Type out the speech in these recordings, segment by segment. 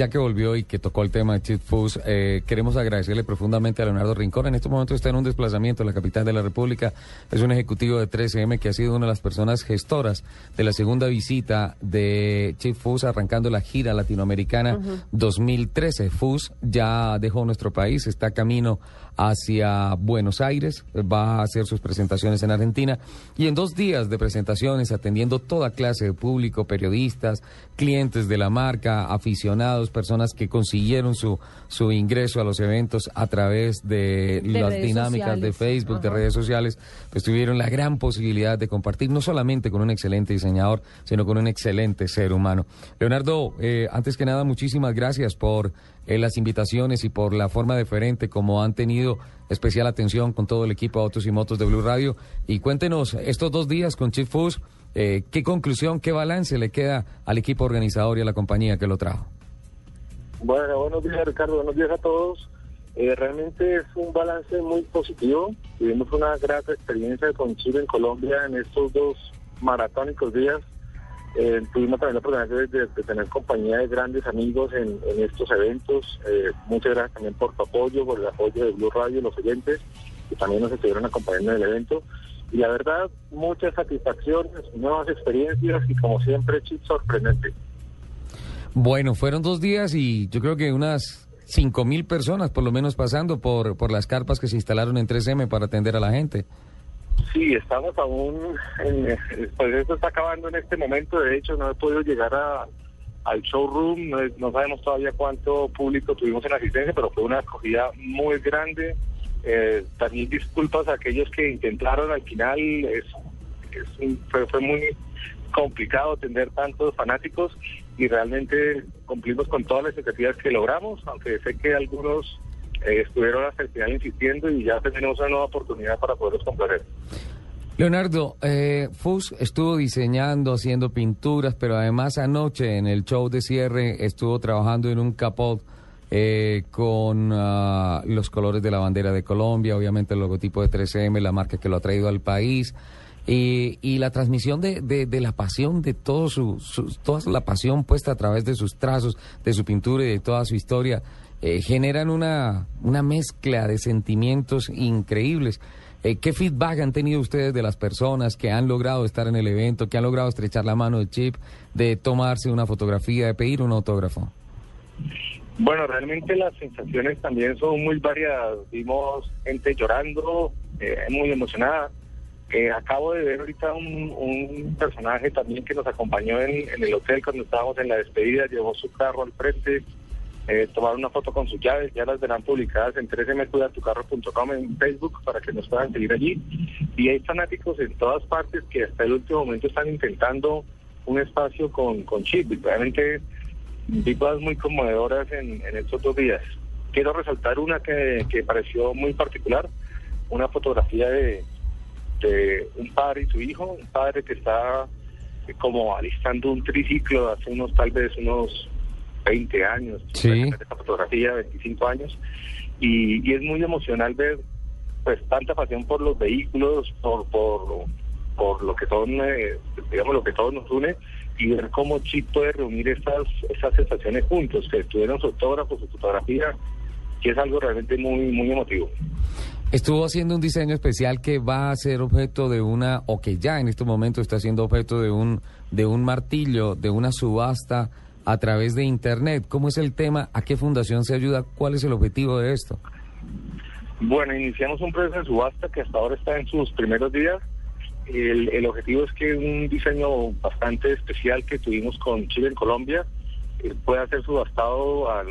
ya que volvió y que tocó el tema de Foods, eh, queremos agradecerle profundamente a Leonardo Rincón. En este momento está en un desplazamiento en la capital de la República. Es un ejecutivo de 13M que ha sido una de las personas gestoras de la segunda visita de Cheat Foods arrancando la gira latinoamericana 2013. Foods ya dejó nuestro país, está camino hacia Buenos Aires, va a hacer sus presentaciones en Argentina y en dos días de presentaciones atendiendo toda clase de público, periodistas, clientes de la marca, aficionados, personas que consiguieron su, su ingreso a los eventos a través de, las dinámicas de Facebook, de redes sociales, pues tuvieron la gran posibilidad de compartir no solamente con un excelente diseñador, sino con un excelente ser humano. Leonardo, eh, antes que nada, muchísimas gracias por eh, las invitaciones y por la forma diferente como han tenido especial atención con todo el equipo de Autos y Motos de Blue Radio. Y cuéntenos, estos dos días con Chief Foods, eh, ¿qué conclusión, qué balance le queda al equipo organizador y a la compañía que lo trajo? Bueno, buenos días Ricardo, buenos días a todos. Eh, realmente es un balance muy positivo. Tuvimos una grata experiencia con Chile en Colombia en estos dos maratónicos días. Eh, tuvimos también la oportunidad de, tener compañía de grandes amigos en, estos eventos. Eh, muchas gracias también por tu apoyo, por el apoyo de Blue Radio, los oyentes, que también nos estuvieron acompañando en el evento. Y la verdad, muchas satisfacciones, nuevas experiencias y como siempre, chip sorprendente. Bueno, fueron dos días y yo creo que unas cinco mil personas por lo menos pasando por, por las carpas que se instalaron en 3M para atender a la gente. Sí, estamos aún, en, pues esto está acabando en este momento, de hecho no he podido llegar a, al showroom, no, sabemos todavía cuánto público tuvimos en asistencia, pero fue una acogida muy grande. Eh, también disculpas a aquellos que intentaron al final, es, fue, fue muy complicado atender tantos fanáticos y realmente cumplimos con todas las expectativas que logramos, aunque sé que algunos eh, estuvieron hasta el final insistiendo y ya tenemos una nueva oportunidad para poderlos complacer. Leonardo, eh, Fus estuvo diseñando, haciendo pinturas, pero además anoche en el show de cierre estuvo trabajando en un capot eh, con ah, los colores de la bandera de Colombia, obviamente el logotipo de 3M, la marca que lo ha traído al país. Y, y la transmisión de, de, la pasión, de todo su, toda la pasión puesta a través de sus trazos, de su pintura y de toda su historia, eh, generan una, una mezcla de sentimientos increíbles. Eh, ¿Qué feedback han tenido ustedes de las personas que han logrado estar en el evento, que han logrado estrechar la mano de Chip, de tomarse una fotografía, de pedir un autógrafo? Bueno, realmente las sensaciones también son muy variadas. Vimos gente llorando, eh, muy emocionada. Acabo de ver ahorita un, personaje también que nos acompañó en, en, el hotel cuando estábamos en la despedida, llevó su carro al frente, eh, tomar una foto con sus llaves, ya las verán publicadas en 13mcuidatucarro.com en Facebook para que nos puedan seguir allí. Y hay fanáticos en todas partes que hasta el último momento están intentando un espacio con, con chip. Realmente vi cosas muy conmovedoras en, estos dos días. Quiero resaltar una que, que pareció muy particular, una fotografía de, de un padre y su hijo, un padre que está como alistando un triciclo hace unos tal vez unos 20 años, sí. esta fotografía, 25 años, y, es muy emocional ver pues tanta pasión por los vehículos, por, por, por lo que son, eh, digamos, lo que todos nos une, y ver cómo Chip puede reunir estas, estas sensaciones juntos, que tuvieron su autógrafo, su fotografía, que es algo realmente muy, muy emotivo. Estuvo haciendo un diseño especial que va a ser objeto de una, o que ya en este momento está siendo objeto de un, de un martillo, de una subasta a través de Internet. ¿Cómo es el tema? ¿A qué fundación se ayuda? ¿Cuál es el objetivo de esto? Bueno, iniciamos un proceso de subasta que hasta ahora está en sus primeros días. El, objetivo es que un diseño bastante especial que tuvimos con Chile en Colombia eh, pueda ser subastado a,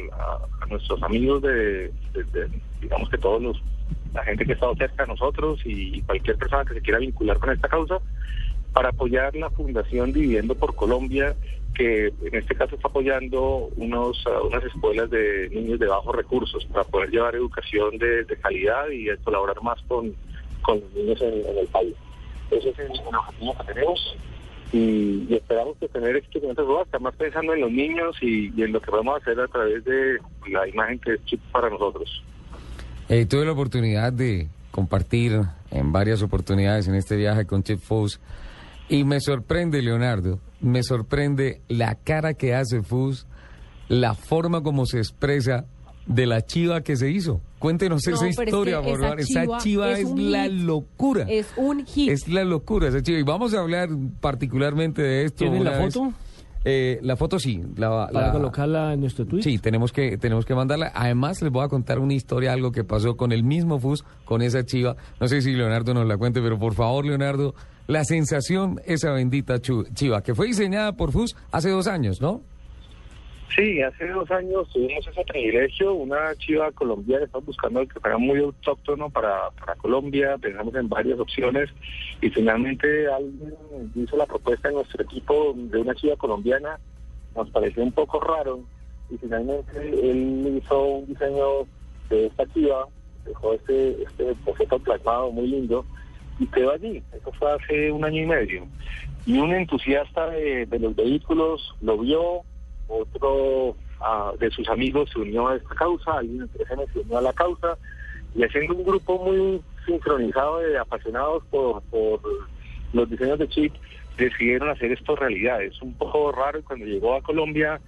nuestros amigos de, digamos que todos los, la gente que ha estado cerca de nosotros y cualquier persona que se quiera vincular con esta causa para apoyar la Fundación Viviendo por Colombia, que en este caso está apoyando unos, unas escuelas de niños de bajos recursos para poder llevar educación de, calidad y colaborar más con, con los niños en, el país. Ese es el, objetivo que tenemos y, esperamos que tener éxito con esta más pensando en los niños y, en lo que vamos a hacer a través de la imagen que es chip para nosotros. Eh, tuve la oportunidad de compartir en varias oportunidades en este viaje con Chip Foss y me sorprende, Leonardo, me sorprende la cara que hace Fus la forma como se expresa de la chiva que se hizo. Cuéntenos esa historia, por favor. Esa chiva es, la locura. Es un hit. Es la locura esa chiva. Y vamos a hablar particularmente de esto. ¿Tiene la foto? Eh, la foto sí. La, Para colocarla en nuestro tweet. Sí, tenemos que, tenemos que mandarla. Además, les voy a contar una historia, algo que pasó con el mismo FUS, con esa chiva. No sé si Leonardo nos la cuente, pero por favor, Leonardo, la sensación, esa bendita chiva, que fue diseñada por FUS hace dos años, ¿no? Sí, hace dos años tuvimos ese privilegio, una chiva colombiana, estamos buscando que fuera muy autóctono para, para Colombia, pensamos en varias opciones y finalmente alguien hizo la propuesta en nuestro equipo de una chiva colombiana, nos pareció un poco raro y finalmente él hizo un diseño de esta chiva, dejó este, este boceto plasmado muy lindo y quedó allí, eso fue hace un año y medio. Y un entusiasta de, de los vehículos lo vio, otro ah, de sus amigos se unió a esta causa, alguien de se unió a la causa, y haciendo un grupo muy sincronizado de apasionados por, por los diseños de chip, decidieron hacer esto realidad. Es un poco raro cuando llegó a Colombia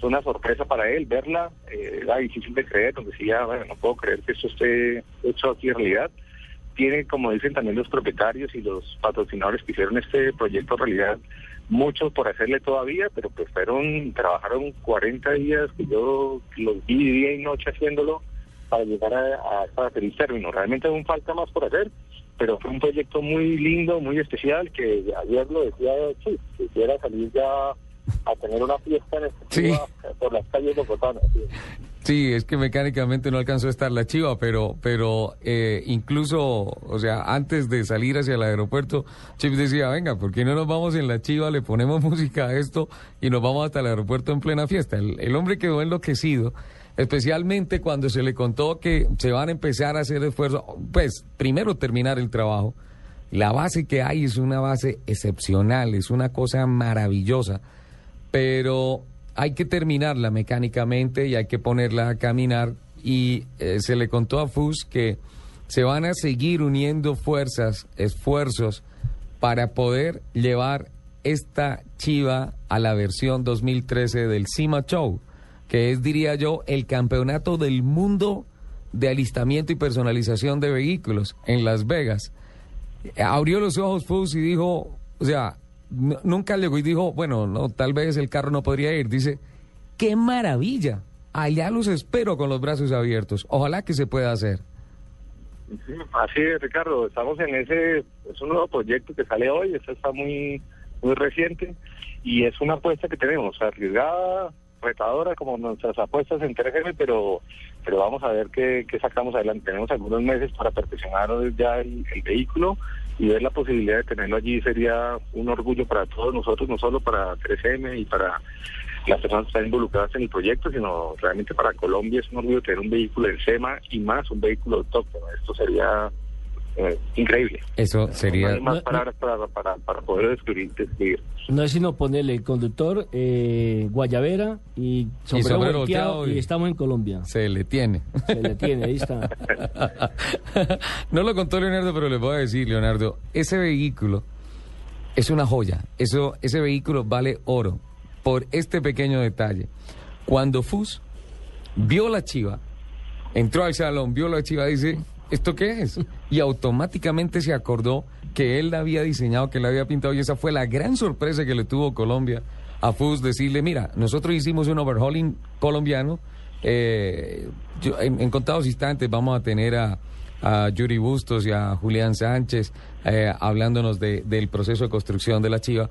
fue una sorpresa para él verla, eh, era difícil de creer, donde decía, bueno, no puedo creer que esto esté hecho aquí en realidad. Tiene, como dicen también los propietarios y los patrocinadores que hicieron este proyecto realidad, mucho por hacerle todavía, pero pues fueron, trabajaron 40 días que yo los vi día y noche haciéndolo para llegar a, a, feliz término. Realmente aún falta más por hacer, pero fue un proyecto muy lindo, muy especial, que ayer lo decía, sí, quisiera salir ya a tener una fiesta en este por las calles de ¿sí? Sí, es que mecánicamente no alcanzó a estar la chiva, pero, pero eh, incluso, o sea, antes de salir hacia el aeropuerto, Chip decía, venga, ¿por qué no nos vamos en la chiva, le ponemos música a esto y nos vamos hasta el aeropuerto en plena fiesta? El, el hombre quedó enloquecido, especialmente cuando se le contó que se van a empezar a hacer esfuerzos, pues primero terminar el trabajo. La base que hay es una base excepcional, es una cosa maravillosa, pero hay que terminarla mecánicamente y hay que ponerla a caminar. Y eh, se le contó a FUS que se van a seguir uniendo fuerzas, esfuerzos, para poder llevar esta chiva a la versión 2013 del CIMA Show, que es, diría yo, el campeonato del mundo de alistamiento y personalización de vehículos en Las Vegas. Abrió los ojos FUS y dijo, o sea, nunca llegó y dijo, bueno, no, tal vez el carro no podría ir. Dice, qué maravilla. Allá los espero con los brazos abiertos. Ojalá que se pueda hacer. así es, Ricardo. Estamos en ese, es un nuevo proyecto que sale hoy. Esto está muy, muy reciente y es una apuesta que tenemos, arriesgada, retadora como nuestras apuestas en 3 pero pero vamos a ver qué, qué, sacamos adelante. Tenemos algunos meses para perfeccionar ya el vehículo y ver la posibilidad de tenerlo allí sería un orgullo para todos nosotros, no solo para 3M y para las personas que están involucradas en el proyecto, sino realmente para Colombia es un orgullo tener un vehículo en SEMA y más un vehículo autóctono. Esto sería eh, increíble. Eso sería... No hay más palabras para, para, para, poder describir, describir. No es sino ponerle el conductor, eh, guayabera y sombrero, y, y, estamos en Colombia. Se le tiene. Se le tiene, ahí está. no lo contó Leonardo, pero le voy a decir, Leonardo, ese vehículo es una joya. Eso, ese vehículo vale oro por este pequeño detalle. Cuando Fus vio la chiva, entró al salón, vio la chiva, dice ¿esto qué es? Y automáticamente se acordó que él la había diseñado, que la había pintado, y esa fue la gran sorpresa que le tuvo Colombia a FUS, decirle, mira, nosotros hicimos un overhauling colombiano, eh, en, contados instantes vamos a tener a, Yuri Bustos y a Julián Sánchez eh, hablándonos del proceso de construcción de la chiva,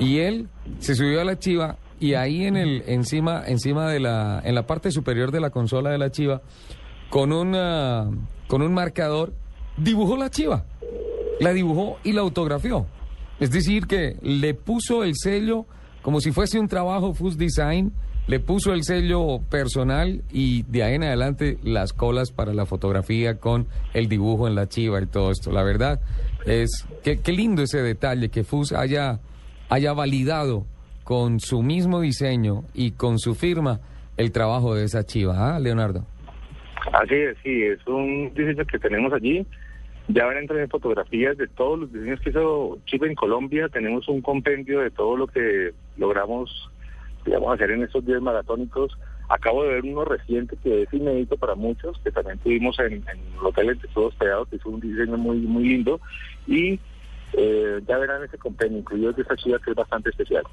y él se subió a la chiva y ahí en el encima encima de la en la parte superior de la consola de la chiva con una con un marcador, dibujó la chiva. La dibujó y la autografió. Es decir, que le puso el sello como si fuese un trabajo Fus Design, le puso el sello personal y de ahí en adelante las colas para la fotografía con el dibujo en la chiva y todo esto. La verdad es que qué lindo ese detalle que Fus haya, haya validado con su mismo diseño y con su firma el trabajo de esa chiva, ¿ah, Leonardo? Así es, sí, es un diseño que tenemos allí. Ya van a entrar en fotografías de todos los diseños que hizo Chip en Colombia. Tenemos un compendio de todo lo que logramos a hacer en estos días maratónicos. Acabo de ver uno reciente que es inédito para muchos, que también tuvimos en, en el hotel entre todos hospedados, que es un diseño muy, muy lindo. Y eh, ya verán ese compendio, incluido de esta ciudad que es bastante especial.